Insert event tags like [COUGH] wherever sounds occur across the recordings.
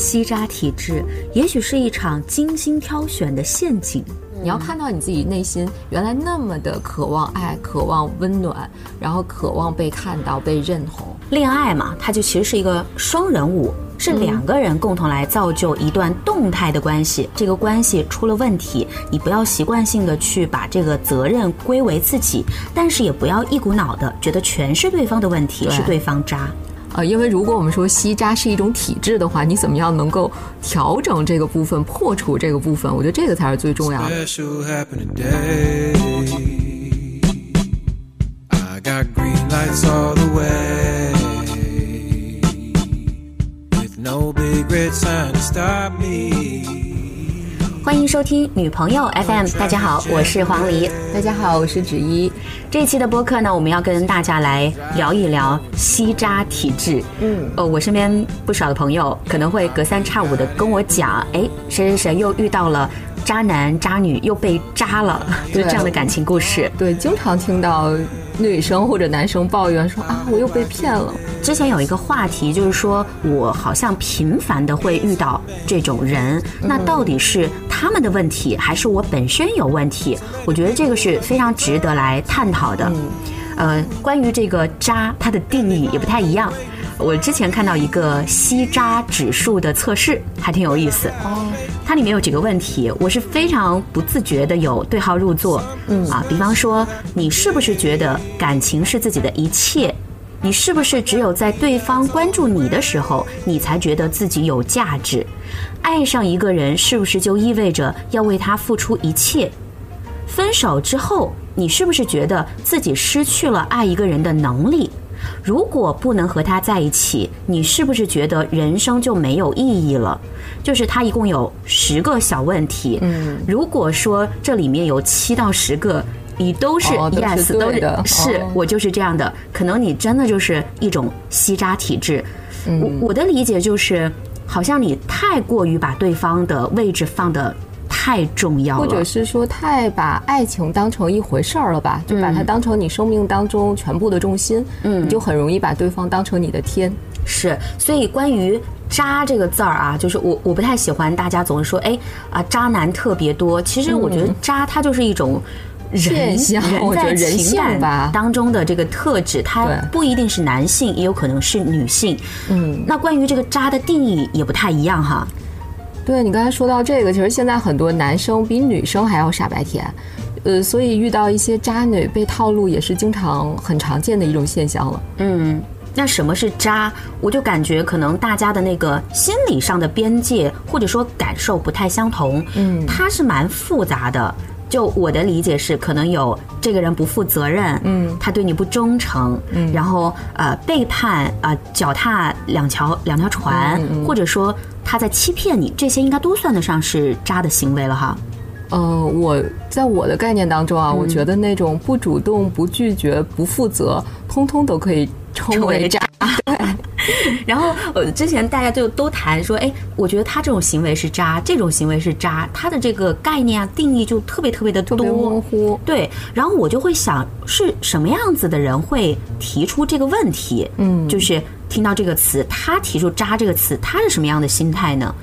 吸渣体质也许是一场精心挑选的陷阱。你要看到你自己内心原来那么的渴望爱、渴望温暖，然后渴望被看到、被认同。恋爱嘛，它就其实是一个双人舞，是两个人共同来造就一段动态的关系。这个关系出了问题，你不要习惯性的去把这个责任归为自己，但是也不要一股脑的觉得全是对方的问题，是对方渣。呃，因为如果我们说吸渣是一种体质的话，你怎么样能够调整这个部分、破除这个部分？我觉得这个才是最重要的。欢迎收听女朋友 FM，大家好，我是黄黎，大家好，我是芷一。这期的播客呢，我们要跟大家来聊一聊吸渣体质。嗯，呃，我身边不少的朋友可能会隔三差五的跟我讲，哎，谁谁谁又遇到了渣男渣女，又被渣了，[LAUGHS] 就这样的感情故事。对，经常听到女生或者男生抱怨说啊，我又被骗了。之前有一个话题，就是说我好像频繁的会遇到这种人，那到底是他们的问题，还是我本身有问题？我觉得这个是非常值得来探讨的。嗯呃，关于这个渣，它的定义也不太一样。我之前看到一个吸渣指数的测试，还挺有意思。哦，它里面有几个问题，我是非常不自觉的有对号入座。嗯啊，比方说，你是不是觉得感情是自己的一切？你是不是只有在对方关注你的时候，你才觉得自己有价值？爱上一个人是不是就意味着要为他付出一切？分手之后，你是不是觉得自己失去了爱一个人的能力？如果不能和他在一起，你是不是觉得人生就没有意义了？就是他一共有十个小问题。嗯，如果说这里面有七到十个。你都是 yes，都是是我就是这样的。可能你真的就是一种吸渣体质。我我的理解就是，好像你太过于把对方的位置放的太重要了，或者是说太把爱情当成一回事儿了吧？就把它当成你生命当中全部的重心，嗯，你就很容易把对方当成你的天。是，所以关于渣这个字儿啊，就是我我不太喜欢大家总是说，哎啊，渣男特别多。其实我觉得渣它就是一种。人人在情感当中的这个特质，它不一定是男性，也有可能是女性。嗯，那关于这个渣的定义也不太一样哈。对你刚才说到这个，其实现在很多男生比女生还要傻白甜，呃，所以遇到一些渣女被套路也是经常很常见的一种现象了。嗯，那什么是渣？我就感觉可能大家的那个心理上的边界或者说感受不太相同。嗯，它是蛮复杂的。就我的理解是，可能有这个人不负责任，嗯，他对你不忠诚，嗯，然后呃背叛啊，脚踏两条两条船，或者说他在欺骗你，这些应该都算得上是渣的行为了哈。呃，我在我的概念当中啊，我觉得那种不主动、不拒绝、不负责，通通都可以称为渣。对。[LAUGHS] 然后呃，之前大家就都谈说，哎，我觉得他这种行为是渣，这种行为是渣，他的这个概念啊定义就特别特别的多模糊。对，然后我就会想，是什么样子的人会提出这个问题？嗯，就是听到这个词，他提出“渣”这个词，他是什么样的心态呢？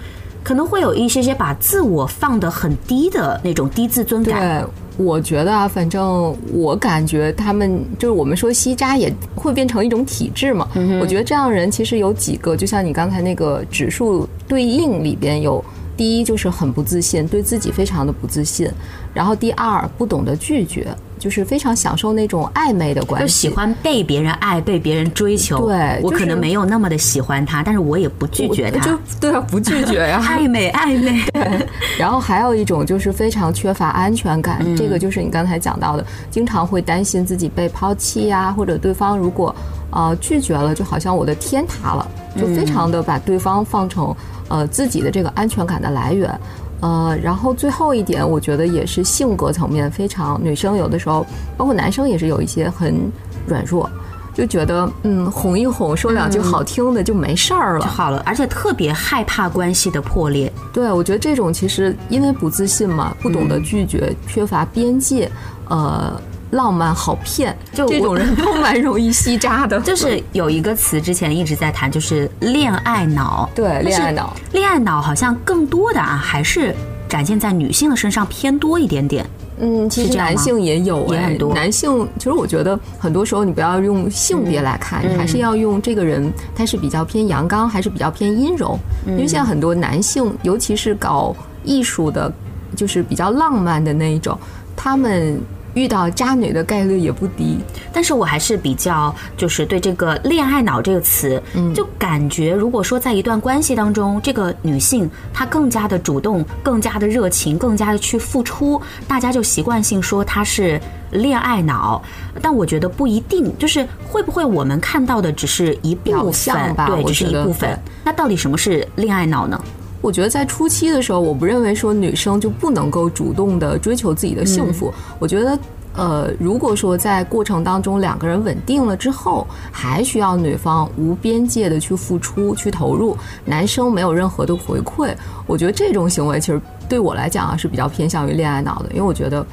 可能会有一些些把自我放得很低的那种低自尊感。对。我觉得啊，反正我感觉他们就是我们说吸渣也会变成一种体质嘛。我觉得这样人其实有几个，就像你刚才那个指数对应里边有，第一就是很不自信，对自己非常的不自信，然后第二不懂得拒绝。就是非常享受那种暧昧的关系，就喜欢被别人爱，被别人追求。对，我可能没有那么的喜欢他，但是我也不拒绝他。就对啊，不拒绝呀，[LAUGHS] 暧昧 [LAUGHS] 暧昧。对。然后还有一种就是非常缺乏安全感，这个就是你刚才讲到的，经常会担心自己被抛弃呀，或者对方如果呃拒绝了，就好像我的天塌了，就非常的把对方放成呃自己的这个安全感的来源。呃，然后最后一点，我觉得也是性格层面非常，女生有的时候，包括男生也是有一些很软弱，就觉得嗯，哄一哄，说两句好听的就没事儿了，就好了，而且特别害怕关系的破裂。对，我觉得这种其实因为不自信嘛，不懂得拒绝，缺乏边界，呃。浪漫，好骗，就这种人都蛮容易吸渣的。[LAUGHS] 就是有一个词之前一直在谈，就是恋爱脑。对恋爱脑，恋爱脑好像更多的啊，还是展现在女性的身上偏多一点点。嗯，其实男性也有、哎也很多男性其实我觉得很多时候你不要用性别来看，嗯你还是要用这个人他是比较偏阳刚还是比较偏阴柔。嗯因为现在很多男性，尤其是搞艺术的，就是比较浪漫的那一种，他们遇到渣女的概率也不低。但是我还是比较就是对这个“恋爱脑”这个词，嗯就感觉如果说在一段关系当中，这个女性她更加的主动、更加的热情、更加的去付出，大家就习惯性说她是恋爱脑。但我觉得不一定，就是会不会我们看到的只是一部分吧对，只是一部分。那到底什么是恋爱脑呢？我觉得在初期的时候，我不认为说女生就不能够主动的追求自己的幸福。我觉得。呃，如果说在过程当中两个人稳定了之后，还需要女方无边界的去付出、去投入，男生没有任何的回馈，我觉得这种行为其实对我来讲啊是比较偏向于恋爱脑的，因为我觉得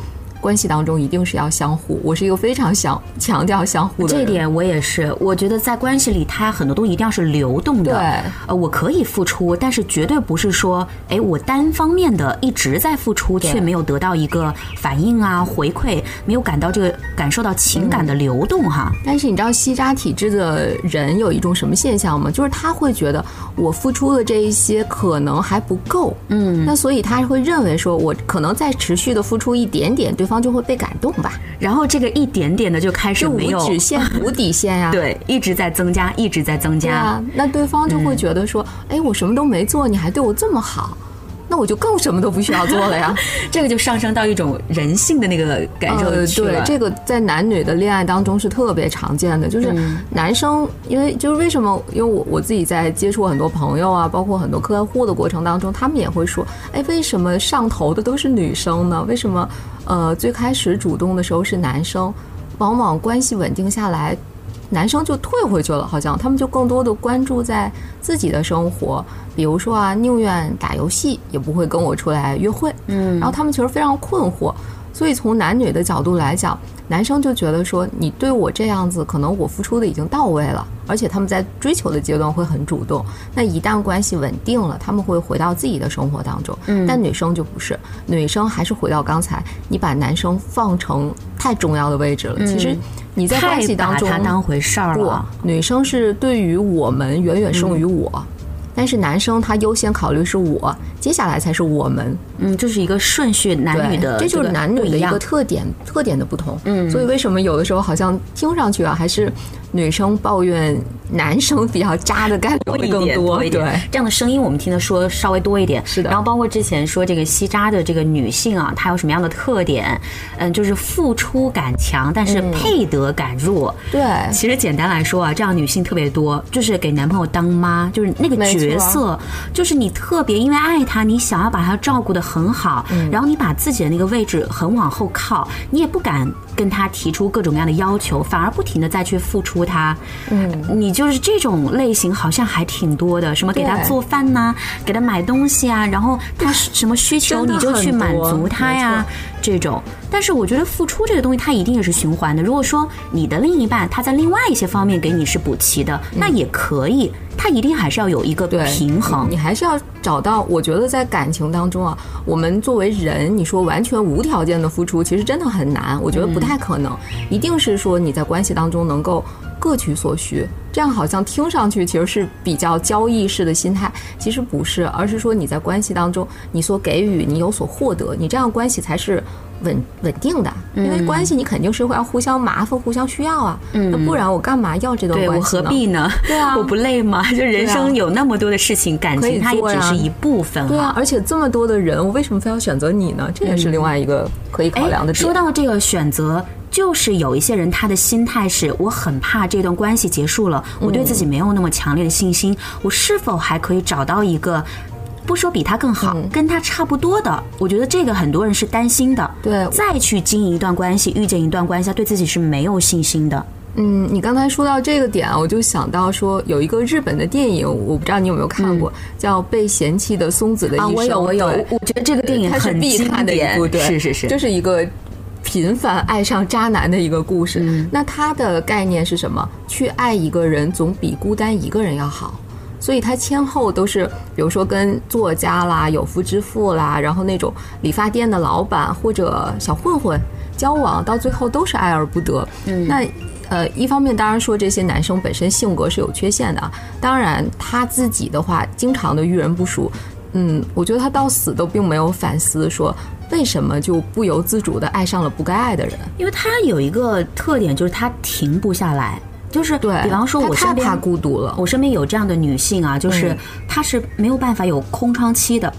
关系当中一定是要相互。我是一个非常想强调相互的。这一点我也是，我觉得在关系里，它很多东西一定要是流动的。对呃，我可以付出，但是绝对不是说，哎，我单方面的一直在付出，却没有得到一个反应啊、回馈，没有感到这个感受到情感的流动哈。但是你知道吸渣体质的人有一种什么现象吗？就是他会觉得我付出的这一些可能还不够，嗯，那所以他会认为说我可能再持续的付出一点点，对方就会被感动吧，然后这个一点点的就开始没有无止线、无底线呀、对，一直在增加，一直在增加。那对方就会觉得说，哎、我什么都没做，你还对我这么好，那我就更什么都不需要做了呀。[LAUGHS] 这个就上升到一种人性的那个感受呃，去了。对，这个在男女的恋爱当中是特别常见的，就是嗯男生，因为就是为什么？因为我我自己在接触很多朋友啊，包括很多客户的过程当中，他们也会说，哎，为什么上头的都是女生呢？为什么呃最开始主动的时候是男生，往往关系稳定下来。男生就退回去了，好像他们就更多的关注在自己的生活，比如说啊，宁愿打游戏，也不会跟我出来约会。嗯，然后他们其实非常困惑，所以从男女的角度来讲，男生就觉得说你对我这样子，可能我付出的已经到位了，而且他们在追求的阶段会很主动。那一旦关系稳定了，他们会回到自己的生活当中。嗯，但女生就不是，女生还是回到刚才，你把男生放成太重要的位置了。其实你在关系当中把它当回事儿不了。，女生是对于我们远远胜于我。但是男生他优先考虑是我，接下来才是我们。嗯，这是一个顺序，男女的，这就是男女的一个特点，特点的不同。嗯，所以为什么有的时候好像听上去啊，还是女生抱怨男生比较渣的概率会更点多？一点对，这样的声音我们听的说稍微多一点。是的然后包括之前说这个吸渣的这个女性啊，她有什么样的特点？嗯，就是付出感强，但是配得感弱。对其实简单来说啊，这样女性特别多，就是给男朋友当妈，就是那个角色，就是你特别因为爱他，你想要把他照顾得很好，嗯然后你把自己的那个位置很往后靠，你也不敢跟他提出各种各样的要求，反而不停的再去付出他。嗯，你就是这种类型好像还挺多的，什么给他做饭呐、给他买东西啊，然后他什么需求你就去满足他呀，这种。但是我觉得付出这个东西，它一定也是循环的。如果说你的另一半他在另外一些方面给你是补齐的，那也可以，他一定还是要有一个平衡你。还是要找到。我觉得在感情当中啊，我们作为人，你说完全无条件的付出，其实真的很难。我觉得不太可能，一定是说你在关系当中能够各取所需。这样好像听上去其实是比较交易式的心态，其实不是，而是说你在关系当中，你所给予，你有所获得，你这样关系才是稳稳定的。因为关系你肯定是会要互相麻烦、互相需要啊。那不然我干嘛要这段关系呢？何必呢？对啊 [LAUGHS] 我不累吗？就人生有那么多的事情，感情它也只是一部分对啊，。而且这么多的人，我为什么非要选择你呢？这也是另外一个可以考量的点。说到这个选择，就是有一些人他的心态是我很怕这段关系结束了，我对自己没有那么强烈的信心，我是否还可以找到一个？不说比他更好，跟他差不多的，我觉得这个很多人是担心的。对再去经营一段关系，遇见一段关系，他对自己是没有信心的。嗯，你刚才说到这个点啊，我就想到说有一个日本的电影，我不知道你有没有看过，叫《被嫌弃的松子的一啊，生》。我有，我有，我觉得这个电影它是很经必看的一典部，对，是是是，就是一个频繁爱上渣男的一个故事。那他的概念是什么？去爱一个人总比孤单一个人要好。所以他先后都是，比如说跟作家啦、有夫之妇啦，然后那种理发店的老板或者小混混交往，到最后都是爱而不得。嗯，那呃，一方面当然说这些男生本身性格是有缺陷的啊，当然他自己的话经常的遇人不淑。嗯，我觉得他到死都并没有反思说为什么就不由自主的爱上了不该爱的人，因为他有一个特点就是他停不下来。就是对比方说，我身边怕孤独了。我身边有这样的女性啊，就是她是没有办法有空窗期的，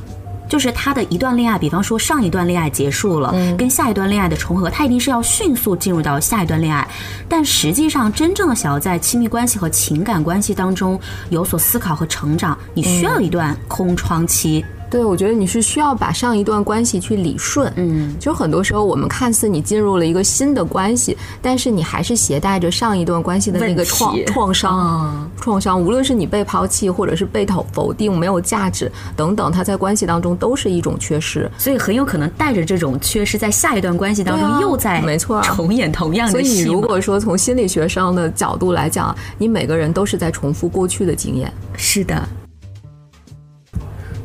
就是她的一段恋爱，比方说上一段恋爱结束了，跟下一段恋爱的重合，她一定是要迅速进入到下一段恋爱。但实际上，真正的想要在亲密关系和情感关系当中有所思考和成长，你需要一段空窗期。对，我觉得你是需要把上一段关系去理顺。嗯，就很多时候我们看似你进入了一个新的关系，但是你还是携带着上一段关系的那个创创伤。创伤，无论是你被抛弃，或者是被否否定、没有价值等等，它在关系当中都是一种缺失。所以很有可能带着这种缺失，在下一段关系当中又在没错重演同样的所以你如果说从心理学上的角度来讲，你每个人都是在重复过去的经验。是的。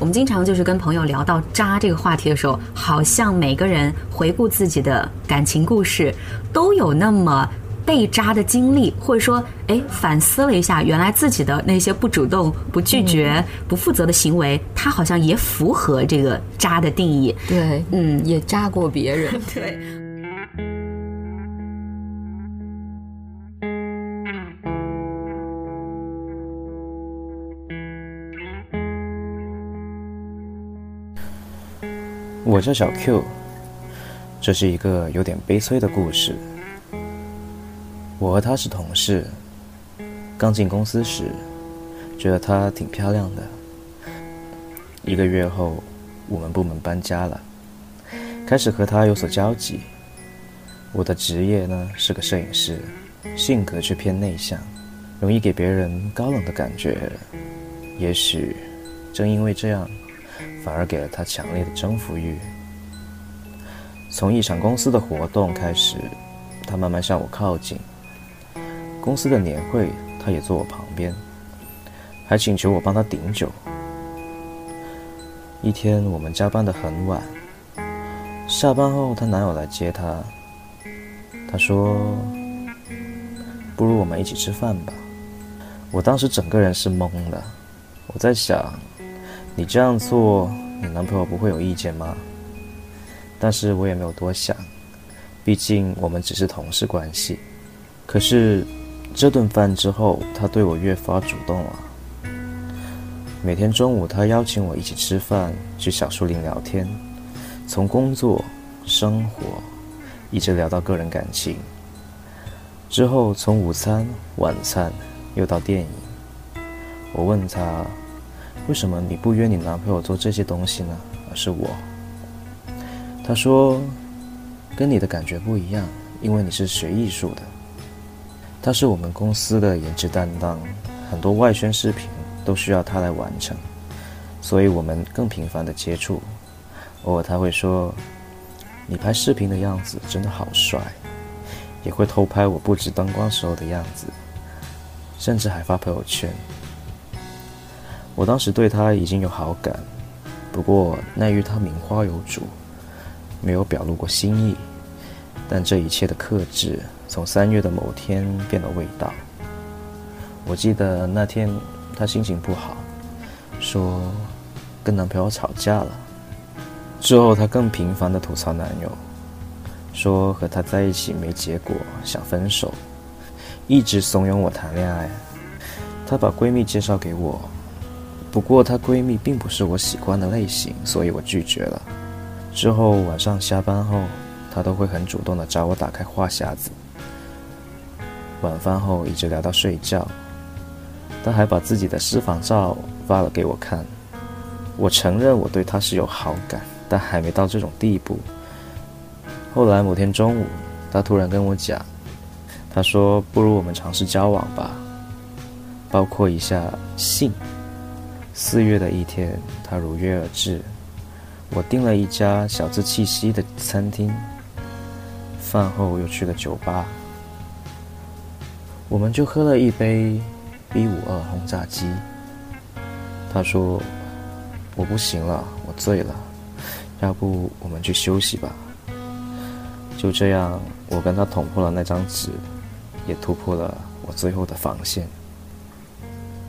我们经常就是跟朋友聊到渣这个话题的时候，好像每个人回顾自己的感情故事，都有那么被渣的经历，或者说，哎，反思了一下，原来自己的那些不主动、不拒绝、不负责的行为，他好像也符合这个渣的定义。对，嗯，也渣过别人。[LAUGHS] 对。我叫小 Q，这是一个有点悲催的故事。我和她是同事，刚进公司时，觉得她挺漂亮的。一个月后，我们部门搬家了，开始和她有所交集。我的职业呢是个摄影师，性格却偏内向，容易给别人高冷的感觉。也许正因为这样。反而给了他强烈的征服欲。从一场公司的活动开始，他慢慢向我靠近。公司的年会，他也坐我旁边，还请求我帮他顶酒。一天，我们加班的很晚，下班后，她男友来接她。他说：“不如我们一起吃饭吧。”我当时整个人是懵的，我在想。你这样做，你男朋友不会有意见吗？但是我也没有多想，毕竟我们只是同事关系。可是这顿饭之后，他对我越发主动了。每天中午，他邀请我一起吃饭，去小树林聊天，从工作、生活，一直聊到个人感情。之后从午餐、晚餐，又到电影。我问他。为什么你不约你男朋友做这些东西呢？而是我。他说，跟你的感觉不一样，因为你是学艺术的。他是我们公司的颜值担当，很多外宣视频都需要他来完成，所以我们更频繁的接触。偶尔他会说，你拍视频的样子真的好帅，也会偷拍我布置灯光时候的样子，甚至还发朋友圈。我当时对他已经有好感，不过奈于他名花有主，没有表露过心意。但这一切的克制，从三月的某天变了味道。我记得那天她心情不好，说跟男朋友吵架了。之后她更频繁的吐槽男友，说和他在一起没结果，想分手，一直怂恿我谈恋爱。她把闺蜜介绍给我。不过她闺蜜并不是我喜欢的类型，所以我拒绝了。之后晚上下班后，她都会很主动的找我打开话匣子。晚饭后一直聊到睡觉，她还把自己的私房照发了给我看。我承认我对她是有好感，但还没到这种地步。后来某天中午，她突然跟我讲，她说不如我们尝试交往吧，包括一下性。四月的一天，他如约而至。我订了一家小资气息的餐厅，饭后又去了酒吧，我们就喝了一杯 B 五二轰炸机。他说：“我不行了，我醉了，要不我们去休息吧。”就这样，我跟他捅破了那张纸，也突破了我最后的防线。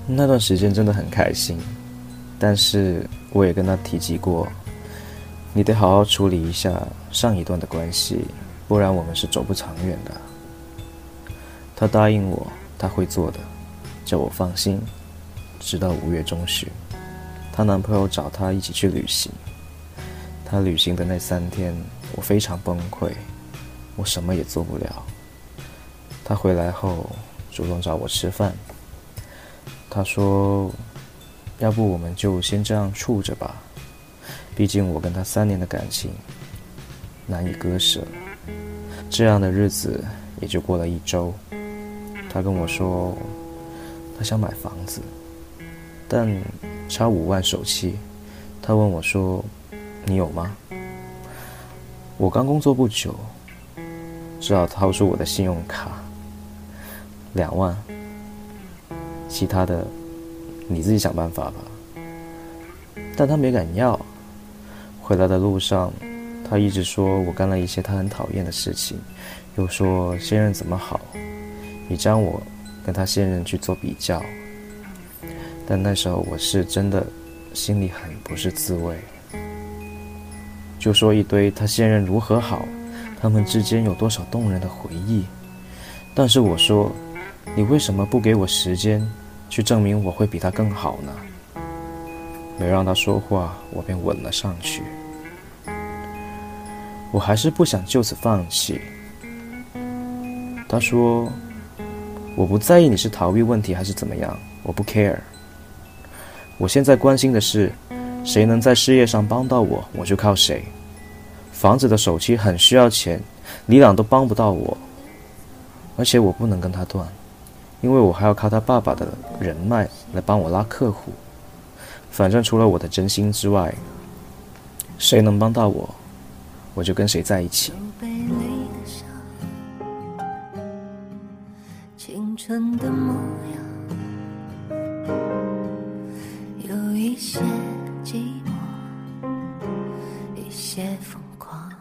那段时间真的很开心，但是我也跟他提及过，你得好好处理一下上一段的关系，不然我们是走不长远的。他答应我他会做的，叫我放心。直到五月中旬，她男朋友找她一起去旅行。她旅行的那三天，我非常崩溃，我什么也做不了。她回来后主动找我吃饭。他说：“要不我们就先这样处着吧，毕竟我跟他三年的感情难以割舍。”这样的日子也就过了一周。他跟我说，他想买房子，但差五万首期。他问我说：“你有吗？”我刚工作不久，只好掏出我的信用卡，两万。其他的，你自己想办法吧。但他没敢要。回来的路上，他一直说我干了一些他很讨厌的事情，又说现任怎么好，你将我跟他现任去做比较。但那时候我是真的心里很不是滋味，就说一堆他现任如何好，他们之间有多少动人的回忆。但是我说，你为什么不给我时间？去证明我会比他更好呢？没让他说话，我便吻了上去。我还是不想就此放弃。他说：“我不在意你是逃避问题还是怎么样，我不 care。我现在关心的是，谁能在事业上帮到我，我就靠谁。房子的首期很需要钱，你俩都帮不到我，而且我不能跟他断。”因为我还要靠他爸爸的人脉来帮我拉客户，反正除了我的真心之外，谁能帮到我，我就跟谁在一起。青春的模样，有一些寂寞，一些疯狂，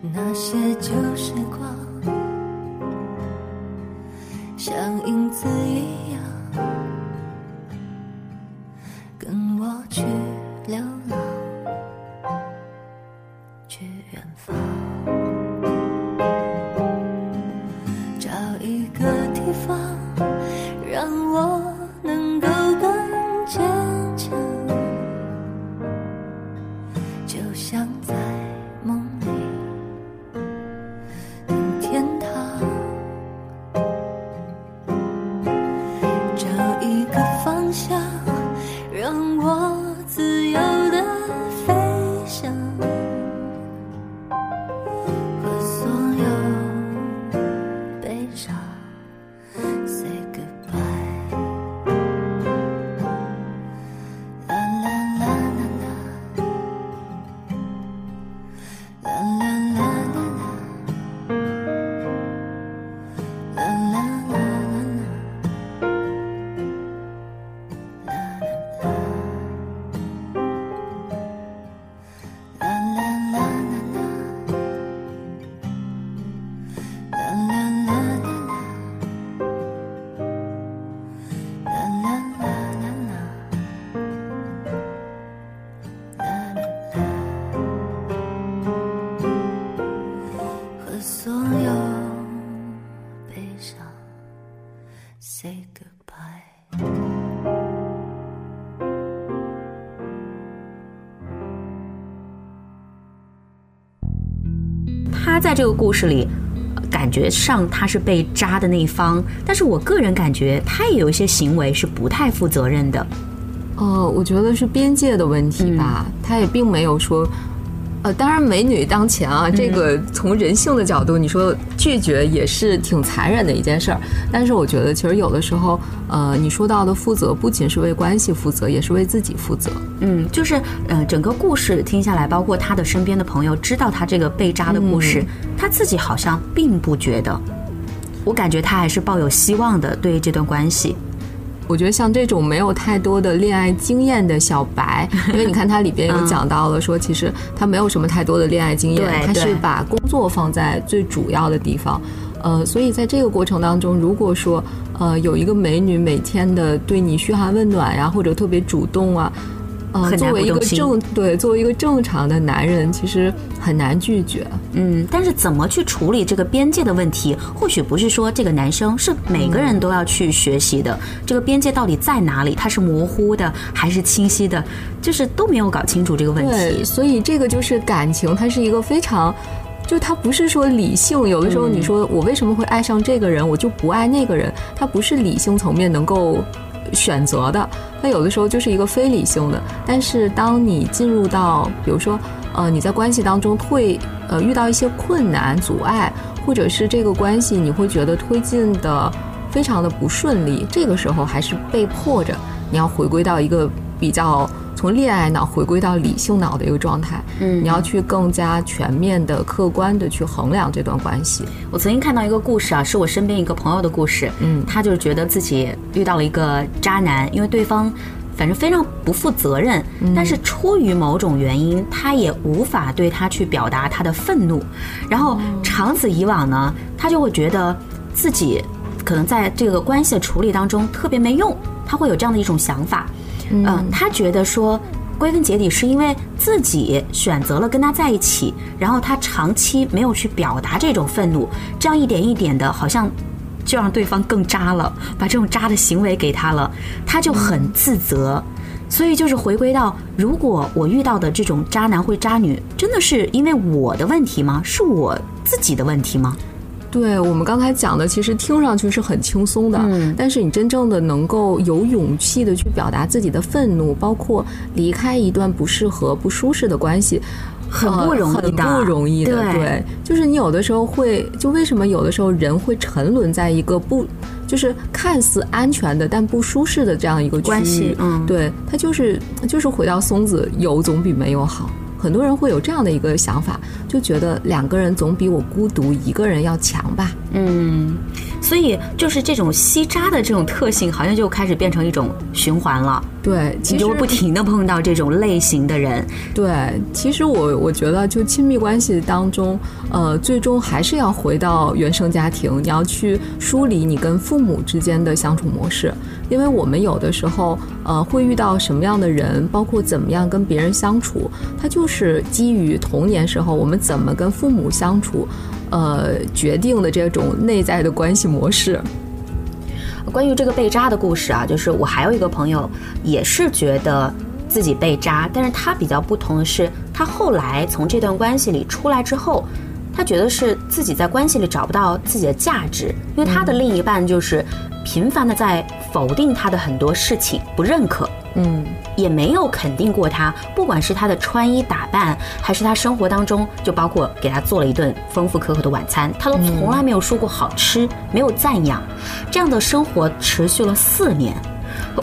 那些旧时光。像影子一样，跟我去流浪，去远方，找一个地方，让我能够更坚强，就像在。在这个故事里，感觉上他是被扎的那一方，但是我个人感觉他也有一些行为是不太负责任的。呃，我觉得是边界的问题吧，他也并没有说呃，当然美女当前啊，这个从人性的角度，你说拒绝也是挺残忍的一件事儿。但是我觉得，其实有的时候，呃，你说到的负责，不仅是为关系负责，也是为自己负责。嗯，就是呃，整个故事听下来，包括他的身边的朋友知道他这个被渣的故事，他自己好像并不觉得。我感觉他还是抱有希望的，对这段关系。我觉得像这种没有太多的恋爱经验的小白，[LAUGHS] 因为你看它里边有讲到了，说其实他没有什么太多的恋爱经验，他是把工作放在最主要的地方。呃，所以在这个过程当中，如果说呃有一个美女每天的对你嘘寒问暖呀，或者特别主动啊。呃，作为一个正对，作为一个正常的男人，其实很难拒绝。嗯，但是怎么去处理这个边界的问题，或许不是说这个男生是每个人都要去学习的。这个边界到底在哪里？它是模糊的还是清晰的？就是都没有搞清楚这个问题。所以这个就是感情，它是一个非常，就他不是说理性。有的时候你说我为什么会爱上这个人，我就不爱那个人，他不是理性层面能够。选择的，那有的时候就是一个非理性的。但是当你进入到，比如说，呃，你在关系当中会呃遇到一些困难、阻碍，或者是这个关系你会觉得推进的非常的不顺利，这个时候还是被迫着你要回归到一个比较。从恋爱脑回归到理性脑的一个状态，嗯，你要去更加全面的、客观的去衡量这段关系。我曾经看到一个故事啊，是我身边一个朋友的故事，嗯，他就是觉得自己遇到了一个渣男，因为对方反正非常不负责任，但是出于某种原因，他也无法对他去表达他的愤怒，然后长此以往呢，他就会觉得自己可能在这个关系的处理当中特别没用，他会有这样的一种想法。嗯，他觉得说，归根结底是因为自己选择了跟他在一起，然后他长期没有去表达这种愤怒，这样一点一点的，好像就让对方更渣了，把这种渣的行为给他了，他就很自责，所以就是回归到，如果我遇到的这种渣男或渣女，真的是因为我的问题吗？是我自己的问题吗？对我们刚才讲的，其实听上去是很轻松的，但是你真正的能够有勇气的去表达自己的愤怒，包括离开一段不适合、不舒适的关系，很不容易的，很不容易的。对，就是你有的时候会，就为什么有的时候人会沉沦在一个不，就是看似安全的但不舒适的这样一个关系？嗯，对，他就是就是回到松子，有总比没有好。很多人会有这样的一个想法，就觉得两个人总比我孤独一个人要强吧？嗯，所以就是这种吸渣的这种特性，好像就开始变成一种循环了。对，你就不停的碰到这种类型的人。对，其实我我觉得，就亲密关系当中，呃，最终还是要回到原生家庭，你要去梳理你跟父母之间的相处模式，因为我们有的时候，呃，会遇到什么样的人，包括怎么样跟别人相处，它就是基于童年时候我们怎么跟父母相处，呃，决定的这种内在的关系模式。关于这个被渣的故事啊，就是我还有一个朋友，也是觉得自己被渣，但是他比较不同的是，他后来从这段关系里出来之后，他觉得是自己在关系里找不到自己的价值，因为他的另一半就是频繁的在否定他的很多事情，不认可。嗯，也没有肯定过他，不管是他的穿衣打扮，还是他生活当中，就包括给他做了一顿丰富可口的晚餐，他都从来没有说过好吃，没有赞扬。这样的生活持续了四年。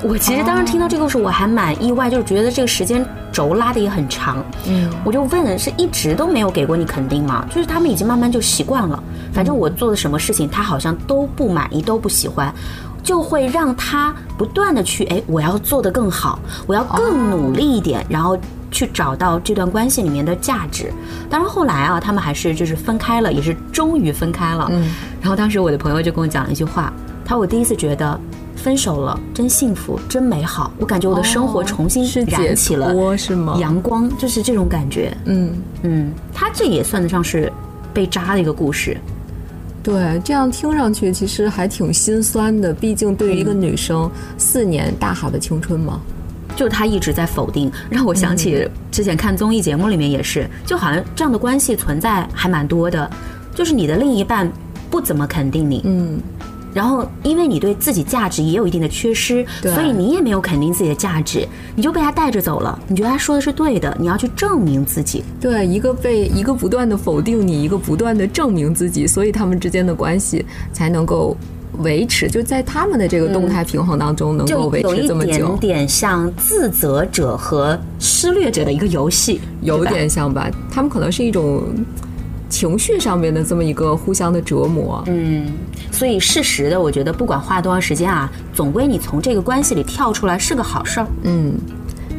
我其实当时听到这个故事，我还蛮意外，就是觉得这个时间轴拉的也很长。嗯，我就问，是一直都没有给过你肯定吗？就是他们已经慢慢就习惯了，反正我做的什么事情，他好像都不满意，都不喜欢。就会让他不断的去哎，我要做得更好，我要更努力一点，然后去找到这段关系里面的价值。当然后来啊，他们还是就是分开了，也是终于分开了。嗯。然后当时我的朋友就跟我讲了一句话，他说我第一次觉得分手了真幸福，真美好。我感觉我的生活重新燃起了是吗？阳光就是这种感觉。嗯嗯，他这也算得上是被扎的一个故事。对，这样听上去其实还挺心酸的。毕竟对于一个女生，四年大好的青春嘛，就是她一直在否定，让我想起之前看综艺节目里面也是，就好像这样的关系存在还蛮多的，就是你的另一半不怎么肯定你，嗯，然后因为你对自己价值也有一定的缺失，对所以你也没有肯定自己的价值，你就被他带着走了。你觉得他说的是对的，你要去证明自己。对，一个被一个不断的否定你，一个不断的证明自己，所以他们之间的关系才能够维持，就在他们的这个动态平衡当中能够维持这么久点。点像自责者和施虐者的一个游戏，有点像吧，他们可能是一种情绪上面的这么一个互相的折磨。嗯，所以事实的，我觉得不管花多长时间啊，总归你从这个关系里跳出来是个好事儿。嗯，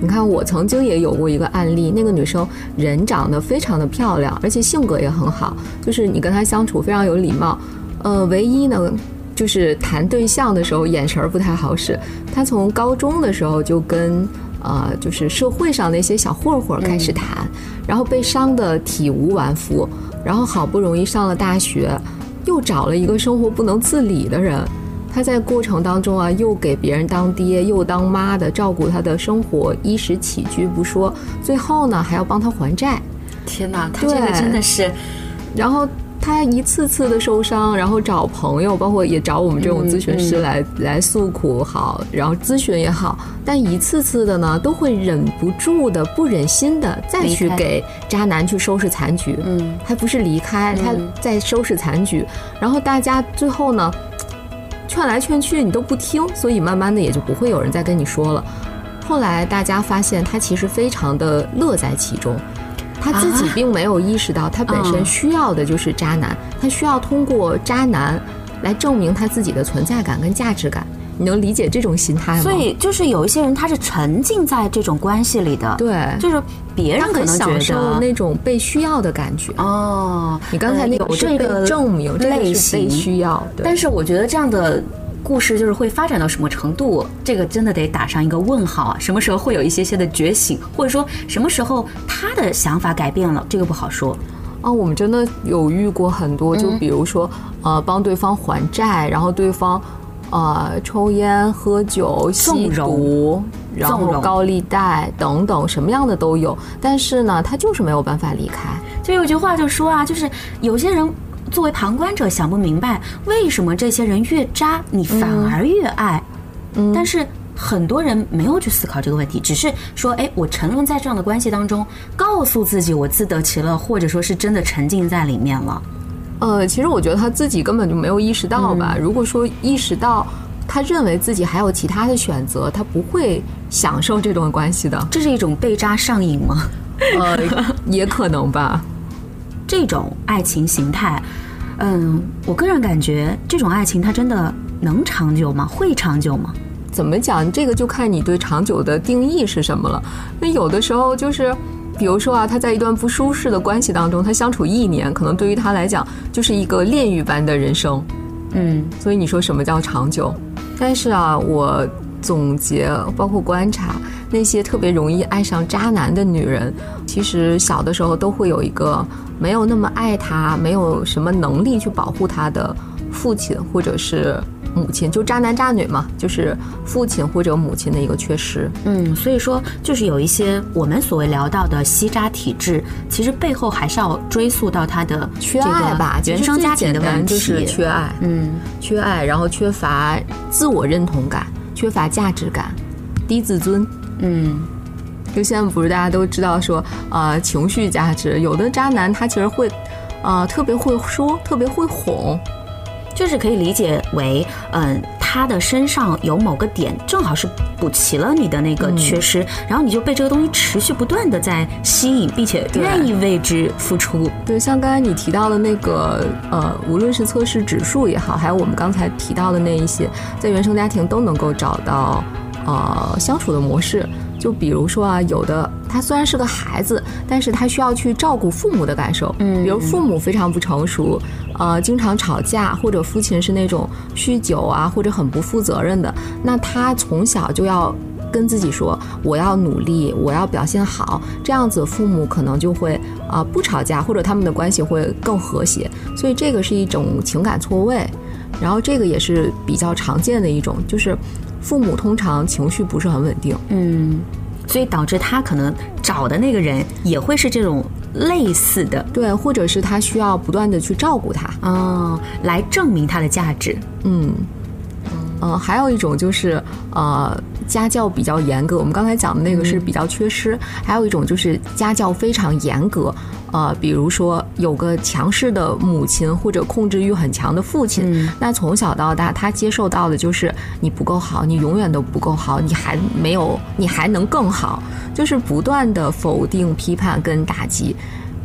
你看，我曾经也有过一个案例，那个女生人长得非常的漂亮，而且性格也很好，就是你跟她相处非常有礼貌。呃，唯一呢，就是谈对象的时候眼神儿不太好使。她从高中的时候就跟呃，就是社会上那些小混混开始谈，然后被伤得体无完肤，然后好不容易上了大学，又找了一个生活不能自理的人。他在过程当中啊，又给别人当爹又当妈的，照顾他的生活衣食起居不说，最后呢还要帮他还债。天哪，他这个真的是，然后他一次次的受伤，然后找朋友，包括也找我们这种咨询师来、来诉苦好，然后咨询也好，但一次次的呢，都会忍不住的、不忍心的再去给渣男去收拾残局。嗯，还不是离开，他在收拾残局，然后大家最后呢，劝来劝去你都不听，所以慢慢的也就不会有人再跟你说了。后来大家发现他其实非常的乐在其中，他自己啊并没有意识到他本身嗯需要的就是渣男，他需要通过渣男来证明他自己的存在感跟价值感。你能理解这种心态吗？所以就是有一些人他是沉浸在这种关系里的，，对，就是别人可能享受那种被需要的感觉。哦，你刚才那呃有个这个证明，这个类型需要，对但是我觉得这样的故事就是会发展到什么程度，这个真的得打上一个问号啊！什么时候会有一些些的觉醒，或者说什么时候他的想法改变了，这个不好说。啊，我们真的有遇过很多，嗯就比如说，呃，帮对方还债，然后对方，呃，抽烟、喝酒、吸毒，然后高利贷等等，什么样的都有。但是呢，他就是没有办法离开。就有句话就说啊，就是有些人作为旁观者想不明白，为什么这些人越渣，你反而越爱。嗯但是很多人没有去思考这个问题，只是说，哎，我沉沦在这样的关系当中，告诉自己我自得其乐，或者说是真的沉浸在里面了。呃，其实我觉得他自己根本就没有意识到吧。嗯如果说意识到，他认为自己还有其他的选择，他不会享受这段关系的。这是一种被渣上瘾吗？呃，也可能吧。这种爱情形态，嗯，我个人感觉这种爱情它真的能长久吗？会长久吗？怎么讲？这个就看你对长久的定义是什么了。那有的时候就是，比如说啊，他在一段不舒适的关系当中，他相处一年，可能对于他来讲就是一个炼狱般的人生。嗯，所以你说什么叫长久？但是啊，我总结包括观察那些特别容易爱上渣男的女人，其实小的时候都会有一个没有那么爱她，没有什么能力去保护她的父亲或者是母亲，就渣男渣女嘛，就是父亲或者母亲的一个缺失。嗯，所以说就是有一些我们所谓聊到的吸渣体质，其实背后还是要追溯到他的缺这个爱吧，原生家庭的问题，就是缺爱，嗯，缺爱，然后缺乏自我认同感，缺乏价值感，低自尊。嗯，就现在不是大家都知道说，呃，情绪价值，有的渣男他其实会，呃，特别会说，特别会哄，就是可以理解为，嗯，他的身上有某个点正好是补齐了你的那个缺失，然后你就被这个东西持续不断的在吸引，并且愿意为之付出。对，像刚才你提到的那个，呃，无论是测试指数也好，还有我们刚才提到的那一些，在原生家庭都能够找到，呃，相处的模式。就比如说啊，有的他虽然是个孩子，但是他需要去照顾父母的感受，嗯比如父母非常不成熟，呃，经常吵架，或者父亲是那种酗酒啊，或者很不负责任的，那他从小就要。跟自己说，我要努力，我要表现好，这样子父母可能就会啊、不吵架，或者他们的关系会更和谐。所以这个是一种情感错位，然后这个也是比较常见的一种，就是父母通常情绪不是很稳定。嗯，所以导致他可能找的那个人也会是这种类似的对，或者是他需要不断的去照顾他，哦，来证明他的价值。嗯。嗯，还有一种就是呃，家教比较严格。我们刚才讲的那个是比较缺失，还有一种就是家教非常严格。呃，比如说有个强势的母亲或者控制欲很强的父亲，那从小到大他接受到的就是你不够好，你永远都不够好，你还没有，你还能更好，就是不断的否定、批判跟打击。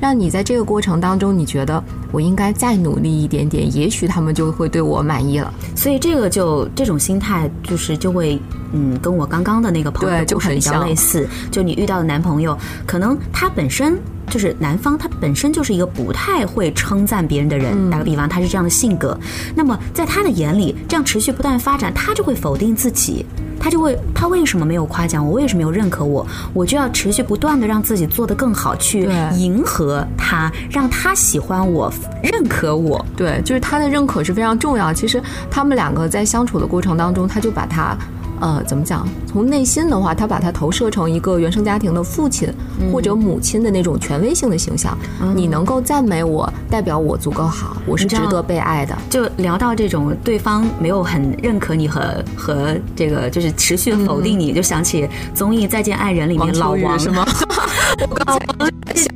让你在这个过程当中，你觉得我应该再努力一点点，也许他们就会对我满意了。所以这个就这种心态，就是就会嗯，跟我刚刚的那个朋友就很比较类似。就你遇到的男朋友，可能他本身就是男方，他本身就是一个不太会称赞别人的人。打个比方，他是这样的性格，那么在他的眼里，这样持续不断发展，他就会否定自己。他就会，他为什么没有夸奖我？为什么没有认可我？我就要持续不断的让自己做得更好，去迎合他，让他喜欢我，认可我。对，就是他的认可是非常重要。其实他们两个在相处的过程当中，他就把他。呃，怎么讲？从内心的话，他把他投射成一个原生家庭的父亲或者母亲的那种权威性的形象。你能够赞美我，代表我足够好，我是值得被爱的。就聊到这种对方没有很认可你和和这个就是持续否定你，就想起综艺《再见爱人》里面老王是吗？[LAUGHS]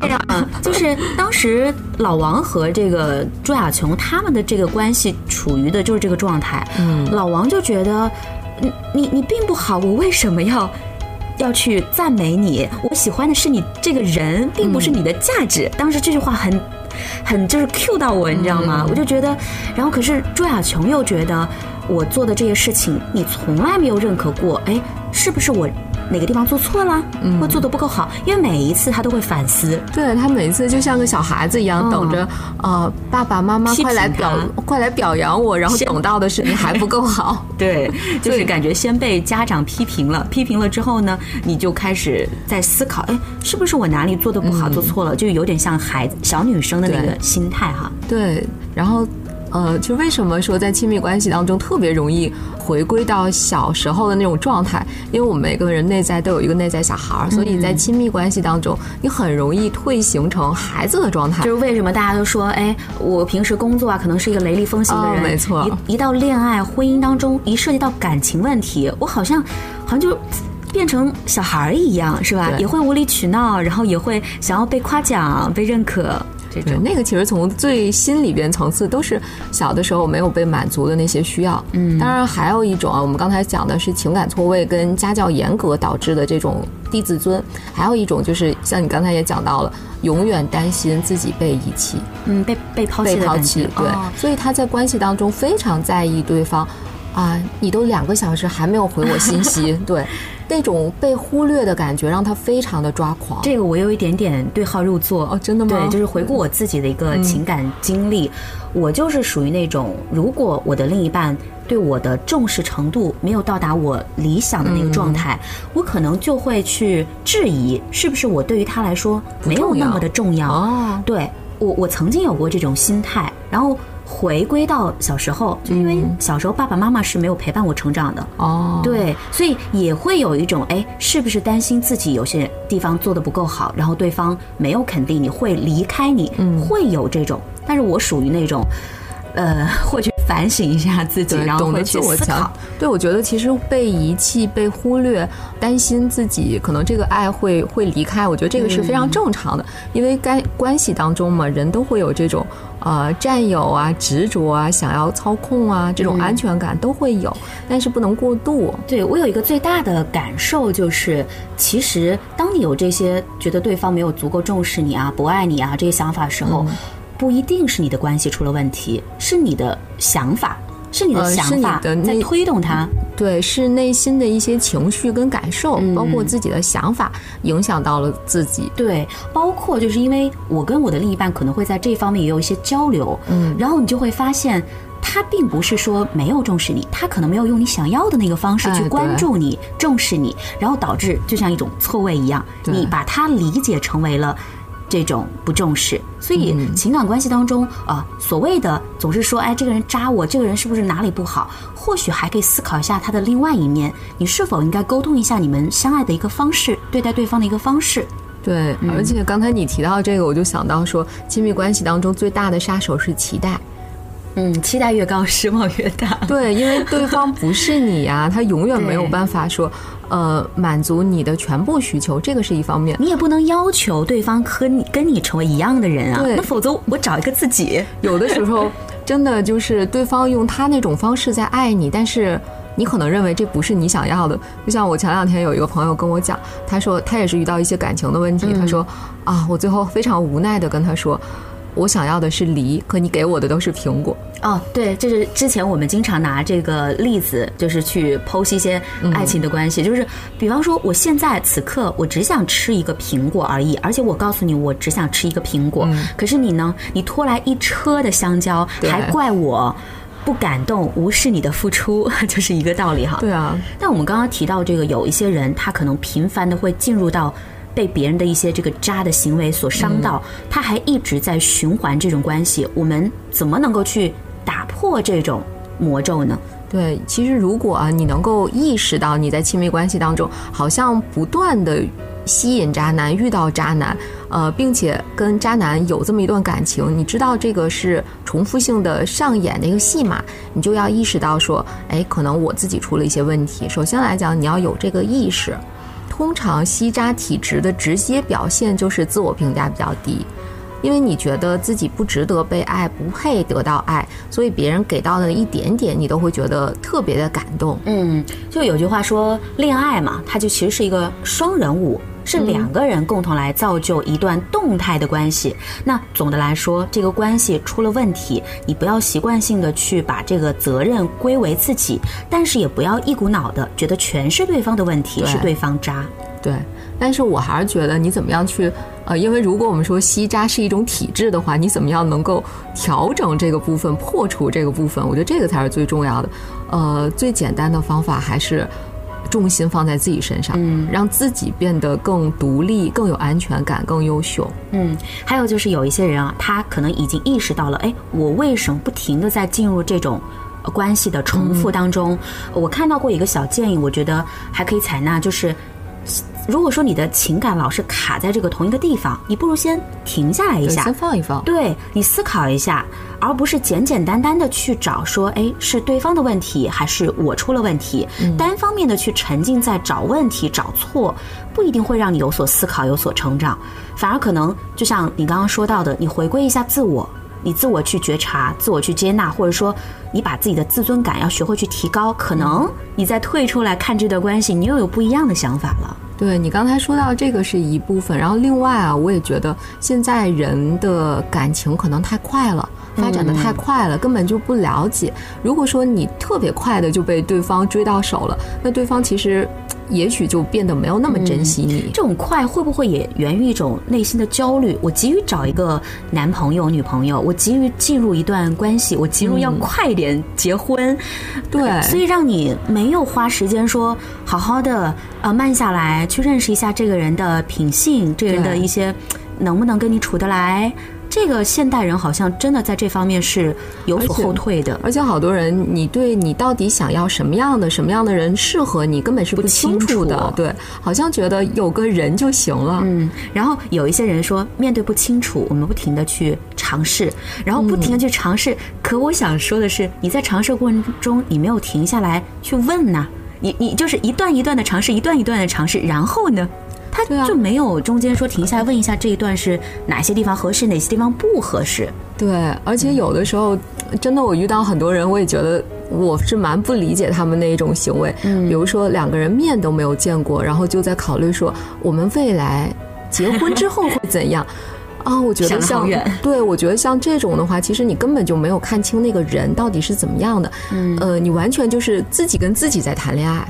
这样，就是当时老王和这个朱亚琼他们的这个关系处于的就是这个状态。嗯，老王就觉得。你你你并不好，我为什么要要去赞美你？我喜欢的是你这个人，并不是你的价值。当时这句话很很就是 Q 到我，你知道吗？我就觉得，然后可是朱亚琼又觉得我做的这些事情，你从来没有认可过。哎，是不是我？哪个地方做错了，或做的不够好？因为每一次他都会反思，对他每次就像个小孩子一样，等着呃爸爸妈妈快来表快来表扬我，然后等到的是你还不够好，[LAUGHS] 对，就是感觉先被家长批评了，批评了之后呢，你就开始在思考，哎，是不是我哪里做的不好，做错了？就有点像孩子小女生的那个心态哈。对，然后。呃，就为什么说在亲密关系当中特别容易回归到小时候的那种状态？因为我们每个人内在都有一个内在小孩儿，所以在亲密关系当中，你很容易退形成孩子的状态。就是为什么大家都说，哎，我平时工作啊，可能是一个雷厉风行的人，没错。一一到恋爱、婚姻当中，一涉及到感情问题，我好像好像就变成小孩儿一样，是吧？也会无理取闹，然后也会想要被夸奖、被认可。对，那个其实从最心里边层次都是小的时候没有被满足的那些需要。嗯，当然还有一种啊，我们刚才讲的是情感错位跟家教严格导致的这种低自尊，还有一种就是像你刚才也讲到了，永远担心自己被遗弃，嗯，被被抛弃被抛弃，对，所以他在关系当中非常在意对方。啊，你都两个小时还没有回我信息，[LAUGHS] 对，那种被忽略的感觉让他非常的抓狂。这个我有一点点对号入座哦，真的吗？对，就是回顾我自己的一个情感经历，我就是属于那种，如果我的另一半对我的重视程度没有到达我理想的那个状态，我可能就会去质疑，是不是我对于他来说没有那么的重要？哦，对我，我曾经有过这种心态，然后。回归到小时候，就因为小时候爸爸妈妈是没有陪伴我成长的。哦，对，所以也会有一种哎，是不是担心自己有些地方做的不够好，然后对方没有肯定你会离开你，会有这种。但是我属于那种，呃，会去反省一下自己，然后会去思考。对，我觉得其实被遗弃、被忽略，担心自己可能这个爱会会离开，我觉得这个是非常正常的，因为该关系当中嘛，人都会有这种。呃，占有啊，执着啊，想要操控啊，这种安全感都会有，但是不能过度。对我有一个最大的感受就是，其实当你有这些觉得对方没有足够重视你啊，不爱你啊这些想法时候，不一定是你的关系出了问题，是你的想法。是你的想法在推动他，对，是内心的一些情绪跟感受，包括自己的想法影响到了自己。对，包括就是因为我跟我的另一半可能会在这方面也有一些交流，嗯，然后你就会发现，他并不是说没有重视你，他可能没有用你想要的那个方式去关注你、重视你，然后导致就像一种错位一样，你把他理解成为了。这种不重视，所以情感关系当中啊，所谓的总是说，哎，这个人渣我，这个人是不是哪里不好？或许还可以思考一下他的另外一面，你是否应该沟通一下你们相爱的一个方式，对待对方的一个方式。对，而且刚才你提到这个，我就想到说，亲密关系当中最大的杀手是期待。嗯，期待越高，失望越大。[LAUGHS] 对，因为对方不是你呀，[LAUGHS] 他永远没有办法说，呃，满足你的全部需求，这个是一方面。你也不能要求对方和你跟你成为一样的人啊，对那否则我找一个自己。[LAUGHS] 有的时候真的就是对方用他那种方式在爱你，但是你可能认为这不是你想要的。就像我前两天有一个朋友跟我讲，他说他也是遇到一些感情的问题，他说啊，我最后非常无奈的跟他说。我想要的是梨，可你给我的都是苹果。哦，对，这是之前我们经常拿这个例子，就是去剖析一些爱情的关系，就是比方说，我现在此刻我只想吃一个苹果而已，而且我告诉你，我只想吃一个苹果，可是你呢，你拖来一车的香蕉，还怪我。不感动，无视你的付出，[LAUGHS] 就是一个道理哈。对啊，但我们刚刚提到这个，有一些人他可能频繁的会进入到被别人的一些这个渣的行为所伤到，他还一直在循环这种关系，我们怎么能够去打破这种魔咒呢？对，其实如果啊，你能够意识到你在亲密关系当中好像不断的吸引渣男，遇到渣男，呃，并且跟渣男有这么一段感情，你知道这个是重复性的上演的一个戏码，你就要意识到说，哎，可能我自己出了一些问题。首先来讲，你要有这个意识。通常吸渣体质的直接表现就是自我评价比较低。因为你觉得自己不值得被爱，不配得到爱，所以别人给到的一点点，你都会觉得特别的感动。嗯，就有句话说，恋爱嘛，它就其实是一个双人舞，是两个人共同来造就一段动态的关系。那总的来说，这个关系出了问题，你不要习惯性的去把这个责任归为自己，但是也不要一股脑的觉得全是对方的问题，对是对方渣。对，但是我还是觉得你怎么样去，呃，因为如果我们说吸渣是一种体质的话，你怎么样能够调整这个部分，破除这个部分？我觉得这个才是最重要的。呃，最简单的方法还是重心放在自己身上，嗯让自己变得更独立、更有安全感、更优秀。嗯，还有就是有一些人啊，他可能已经意识到了，哎，我为什么不停的在进入这种呃关系的重复当中？我看到过一个小建议，我觉得还可以采纳，就是如果说你的情感老是卡在这个同一个地方，你不如先停下来一，下先，放一放。对你思考一下，而不是简简单单的去找说，哎，是对方的问题还是我出了问题？单方面的去沉浸在找问题、找错，不一定会让你有所思考、有所成长，反而可能就像你刚刚说到的，你回归一下自我。你自我去觉察，自我去接纳，或者说你把自己的自尊感要学会去提高，可能你再退出来看这段关系，你又有不一样的想法了。对你刚才说到这个是一部分，然后另外啊，我也觉得现在人的感情可能太快了。发展的太快了，根本就不了解。如果说你特别快的就被对方追到手了，那对方其实也许就变得没有那么珍惜你。这种快会不会也源于一种内心的焦虑？我急于找一个男朋友、女朋友，我急于进入一段关系，我急于要快一点结婚，对，所以让你没有花时间说好好的呃慢下来，去认识一下这个人的品性，这个人的一些能不能跟你处得来。这个现代人好像真的在这方面是有所后退的。而且好多人，你对你到底想要什么样的、什么样的人适合你，根本是不清楚的。楚对，好像觉得有个人就行了。嗯，然后有一些人说，面对不清楚，我们不停的去尝试，然后不停的去尝试。可我想说的是，你在尝试过程中，你没有停下来去问呐、你你就是一段一段的尝试，一段一段的尝试，然后呢，他就没有中间说停下来问一下这一段是哪些地方合适，哪些地方不合适。对，而且有的时候，真的我遇到很多人，我也觉得我是蛮不理解他们那一种行为。嗯，比如说两个人面都没有见过，然后就在考虑说我们未来结婚之后会怎样。[LAUGHS] 啊，我觉得像对，我觉得像这种的话，其实你根本就没有看清那个人到底是怎么样的。嗯，呃，你完全就是自己跟自己在谈恋爱。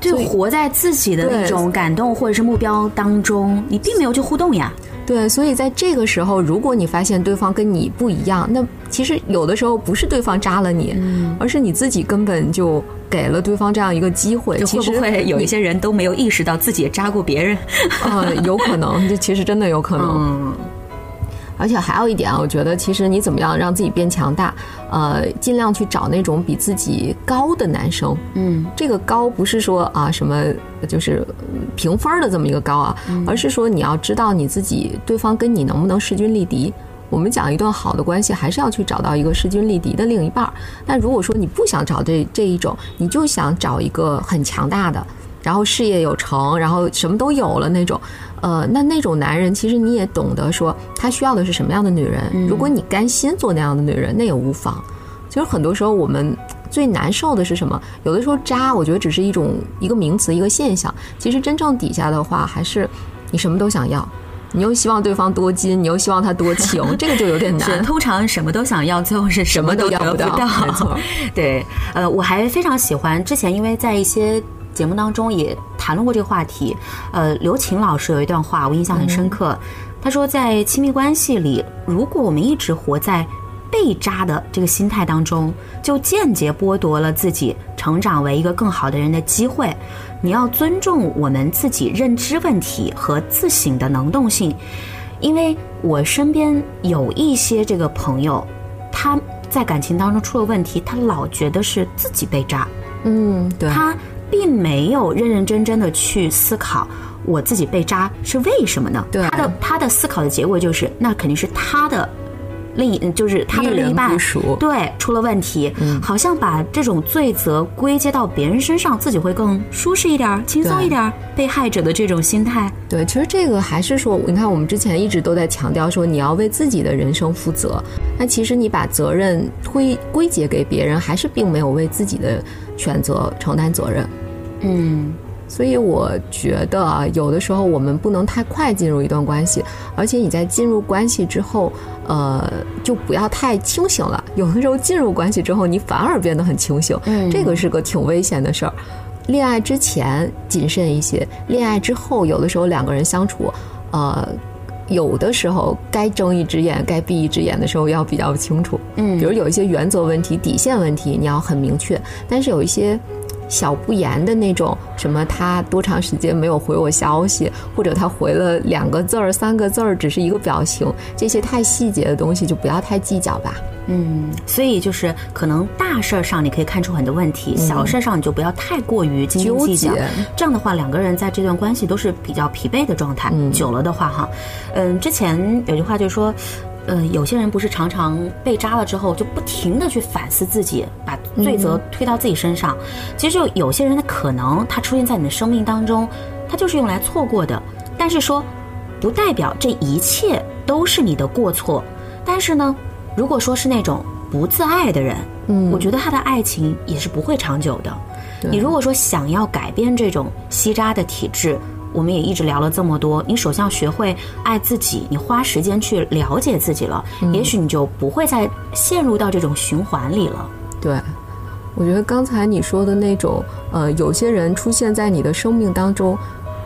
就活在自己的那种感动或者是目标当中，你并没有去互动呀。对，所以在这个时候，如果你发现对方跟你不一样，那其实有的时候不是对方扎了你，而是你自己根本就给了对方这样一个机会。就会不会有一些人都没有意识到自己也扎过别人？[LAUGHS] 呃，有可能，这其实真的有可能。嗯而且还有一点啊，我觉得其实你怎么样让自己变强大，呃，尽量去找那种比自己高的男生。嗯，这个高不是说啊什么就是评分的这么一个高啊，而是说你要知道你自己对方跟你能不能势均力敌。我们讲一段好的关系，还是要去找到一个势均力敌的另一半儿。但如果说你不想找这这一种，你就想找一个很强大的，然后事业有成，然后什么都有了那种，呃，那那种男人，其实你也懂得说他需要的是什么样的女人。如果你甘心做那样的女人，那也无妨。其实很多时候我们最难受的是什么？有的时候渣，我觉得只是一种一个名词，一个现象。其实真正底下的话，还是你什么都想要。你又希望对方多金，你又希望他多情，[LAUGHS] 这个就有点难。通常什么都想要，最后是什么都得不到。[LAUGHS] 对，呃，我还非常喜欢之前，因为在一些节目当中也谈论过这个话题。呃，刘琴老师有一段话我印象很深刻，他说，在亲密关系里，如果我们一直活在被扎的这个心态当中，就间接剥夺了自己成长为一个更好的人的机会。你要尊重我们自己认知问题和自省的能动性，因为我身边有一些这个朋友，他在感情当中出了问题，他老觉得是自己被扎，嗯，对，他并没有认认真真的去思考我自己被扎是为什么呢？对，他的他的思考的结果就是，那肯定是他的。另一就是他的另一半对出了问题，好像把这种罪责归结到别人身上，自己会更舒适一点、轻松一点。被害者的这种心态，对，其实这个还是说，你看我们之前一直都在强调说，你要为自己的人生负责。那其实你把责任推归结给别人，还是并没有为自己的选择承担责任。嗯。所以我觉得啊，有的时候我们不能太快进入一段关系，而且你在进入关系之后，呃，就不要太清醒了。有的时候进入关系之后，你反而变得很清醒，[LAUGHS] 这个是个挺危险的事儿。恋爱之前谨慎一些，恋爱之后，有的时候两个人相处，呃，有的时候该睁一只眼、该闭一只眼的时候要比较清楚。嗯，比如有一些原则问题、底线问题，你要很明确，但是有一些。小不言的那种，什么他多长时间没有回我消息，或者他回了两个字儿、三个字儿，只是一个表情，这些太细节的东西就不要太计较吧。嗯，所以就是可能大事儿上你可以看出很多问题，小事儿上你就不要太过于斤斤计较。这样的话，两个人在这段关系都是比较疲惫的状态。久了的话，哈，嗯，之前有句话就是说。呃，有些人不是常常被扎了之后，就不停的去反思自己，把罪责推到自己身上。其实就有些人的可能，他出现在你的生命当中，他就是用来错过的。但是说，不代表这一切都是你的过错。但是呢，如果说是那种不自爱的人，嗯，我觉得他的爱情也是不会长久的。你如果说想要改变这种吸渣的体质。我们也一直聊了这么多，你首先要学会爱自己，你花时间去了解自己了，也许你就不会再陷入到这种循环里了。对，我觉得刚才你说的那种，呃，有些人出现在你的生命当中，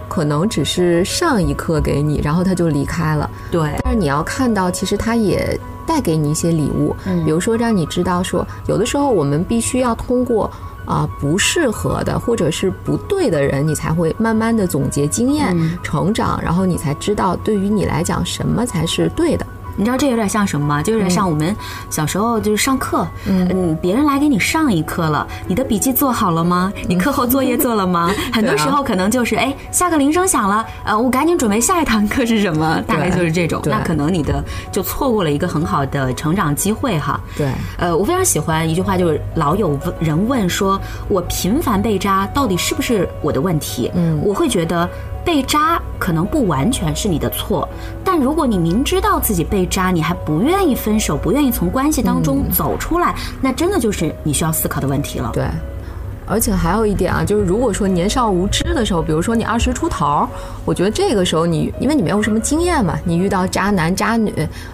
可能只是上一课给你，然后他就离开了。对，但是你要看到，其实他也带给你一些礼物，比如说让你知道说，有的时候我们必须要通过。啊，不适合的或者是不对的人，你才会慢慢的总结经验、成长，然后你才知道对于你来讲什么才是对的。你知道这有点像什么吗？就有点像我们小时候就是上课，嗯，别人来给你上一课了，你的笔记做好了吗？你课后作业做了吗？[LAUGHS] 很多时候可能就是哎，下课铃声响了，呃，我赶紧准备下一堂课是什么？大概就是这种。那可能你的就错过了一个很好的成长机会哈。对，呃，我非常喜欢一句话，就是老有人问说，我频繁被扎到底是不是我的问题？嗯，我会觉得。被渣可能不完全是你的错，但如果你明知道自己被渣，你还不愿意分手，不愿意从关系当中走出来，那真的就是你需要思考的问题了。对，而且还有一点啊，就是如果说年少无知的时候，比如说你二十出头，我觉得这个时候你因为你没有什么经验嘛，你遇到渣男渣女，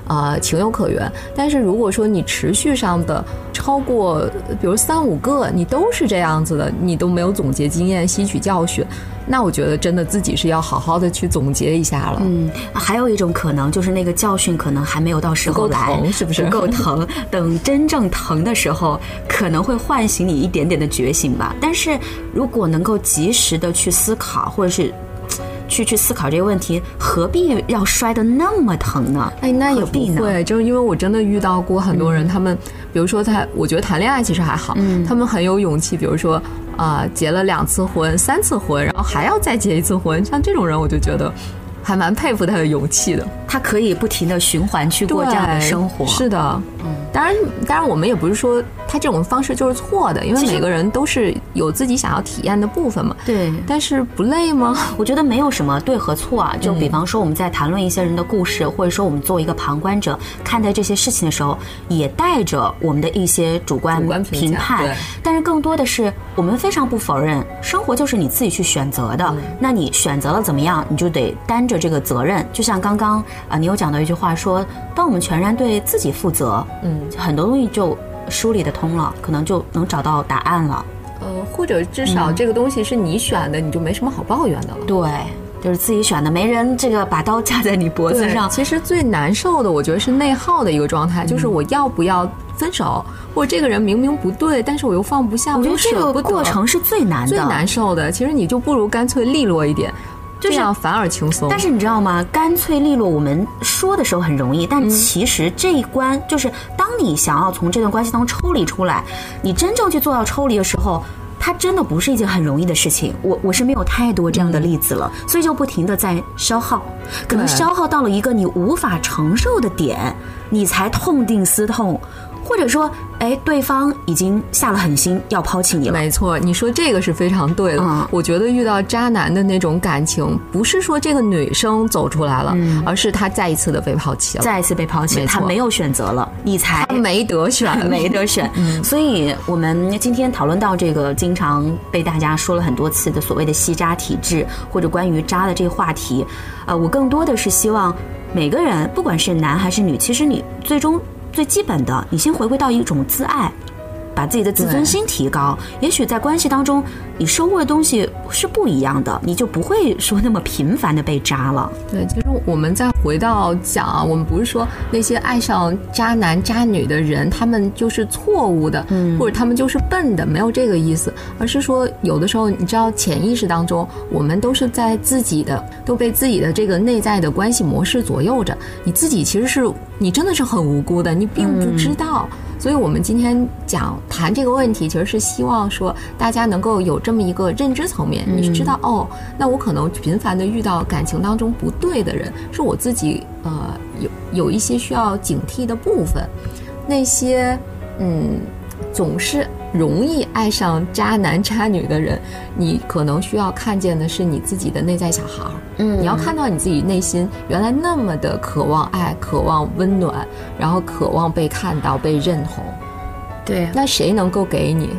呃，情有可原。但是如果说你持续上的超过，比如三五个，你都是这样子的，你都没有总结经验、吸取教训。那我觉得真的自己是要好好的去总结一下了。嗯，还有一种可能就是那个教训可能还没有到时候来，是不是不够疼？等真正疼的时候，可能会唤醒你一点点的觉醒吧。但是如果能够及时的去思考，或者是去去思考这个问题，何必要摔得那么疼呢？哎，那也何必呢？不会，就是因为我真的遇到过很多人，他们比如说他，我觉得谈恋爱其实还好，嗯他们很有勇气，比如说啊、结了两次婚、三次婚，然后还要再结一次婚，像这种人，我就觉得还蛮佩服他的勇气的。他可以不停的循环去过这样的生活。是的，嗯，当然，当然，我们也不是说他这种方式就是错的，因为每个人都是有自己想要体验的部分嘛。对，但是不累吗？[LAUGHS] 我觉得没有什么对和错啊。就比嗯方说我们在谈论一些人的故事，或者说我们作为一个旁观者看待这些事情的时候，也带着我们的一些主观评判对。但是更多的是，我们非常不否认，生活就是你自己去选择的。嗯那你选择了怎么样，你就得担着这个责任。就像刚刚啊，你有讲到一句话说，当我们全然对自己负责，嗯，很多东西就梳理得通了，可能就能找到答案了。呃，或者至少这个东西是你选的，你就没什么好抱怨的了。对，就是自己选的，没人这个把刀架在你脖子上。其实最难受的，我觉得是内耗的一个状态，就是我要不要分手，或者这个人明明不对，但是我又放不下，又我觉得这个过程是最难的，最难受的。其实你就不如干脆利落一点，就是这样反而轻松。但是你知道吗？干脆利落，我们说的时候很容易，嗯但其实这一关就是当你想要从这段关系当中抽离出来，你真正去做到抽离的时候。它真的不是一件很容易的事情，我我是没有太多这样的例子了，所以就不停的在消耗，可能消耗到了一个你无法承受的点，你才痛定思痛，或者说，哎，对方已经下了狠心要抛弃你了，没错，你说这个是非常对的。嗯。我觉得遇到渣男的那种感情，不是说这个女生走出来了，而是她再一次的被抛弃了，再一次被抛弃，没错。他没有选择了，你才她没得选，[LAUGHS] 没得选。嗯。所以我们今天讨论到这个经常被大家说了很多次的所谓的吸渣体质，或者关于渣的这个话题，呃，我更多的是希望每个人，不管是男还是女，其实你最终最基本的，你先回归到一种自爱。把自己的自尊心提高，也许在关系当中，你收获的东西是不一样的，你就不会说那么频繁的被渣了。对，其实我们再回到讲啊，我们不是说那些爱上渣男渣女的人，他们就是错误的，嗯，或者他们就是笨的，没有这个意思，而是说有的时候，你知道，潜意识当中，我们都是在自己的，都被自己的这个内在的关系模式左右着。你自己其实是你真的是很无辜的，你并不知道。所以，我们今天讲谈这个问题，其实是希望说大家能够有这么一个认知层面，你是知道哦，那我可能频繁的遇到感情当中不对的人，是我自己呃有有一些需要警惕的部分，那些嗯总是容易爱上渣男渣女的人，你可能需要看见的是你自己的内在小孩儿。嗯你要看到你自己内心原来那么的渴望爱、渴望温暖，然后渴望被看到、被认同。对，那谁能够给你？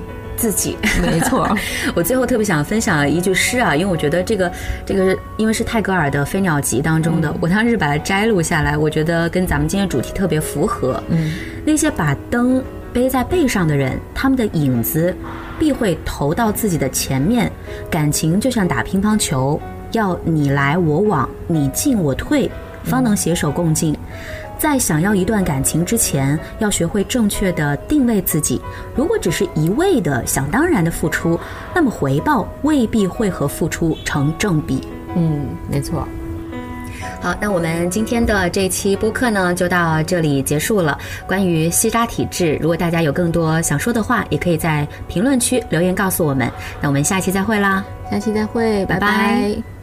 自己。没错，[LAUGHS] 我最后特别想分享一句诗啊，因为我觉得这个这个，因为是泰戈尔的《飞鸟集》当中的，我当时把它摘录下来，我觉得跟咱们今天主题特别符合。嗯，那些把灯背在背上的人，他们的影子必会投到自己的前面。感情就像打乒乓球，要你来我往，你进我退，方能携手共进。在想要一段感情之前，要学会正确的定位自己。如果只是一味的想当然的付出，那么回报未必会和付出成正比。嗯，没错。好，那我们今天的这期播客呢，就到这里结束了。关于西渣体质，如果大家有更多想说的话，也可以在评论区留言告诉我们。那我们下期再会啦。下期再会，拜拜拜拜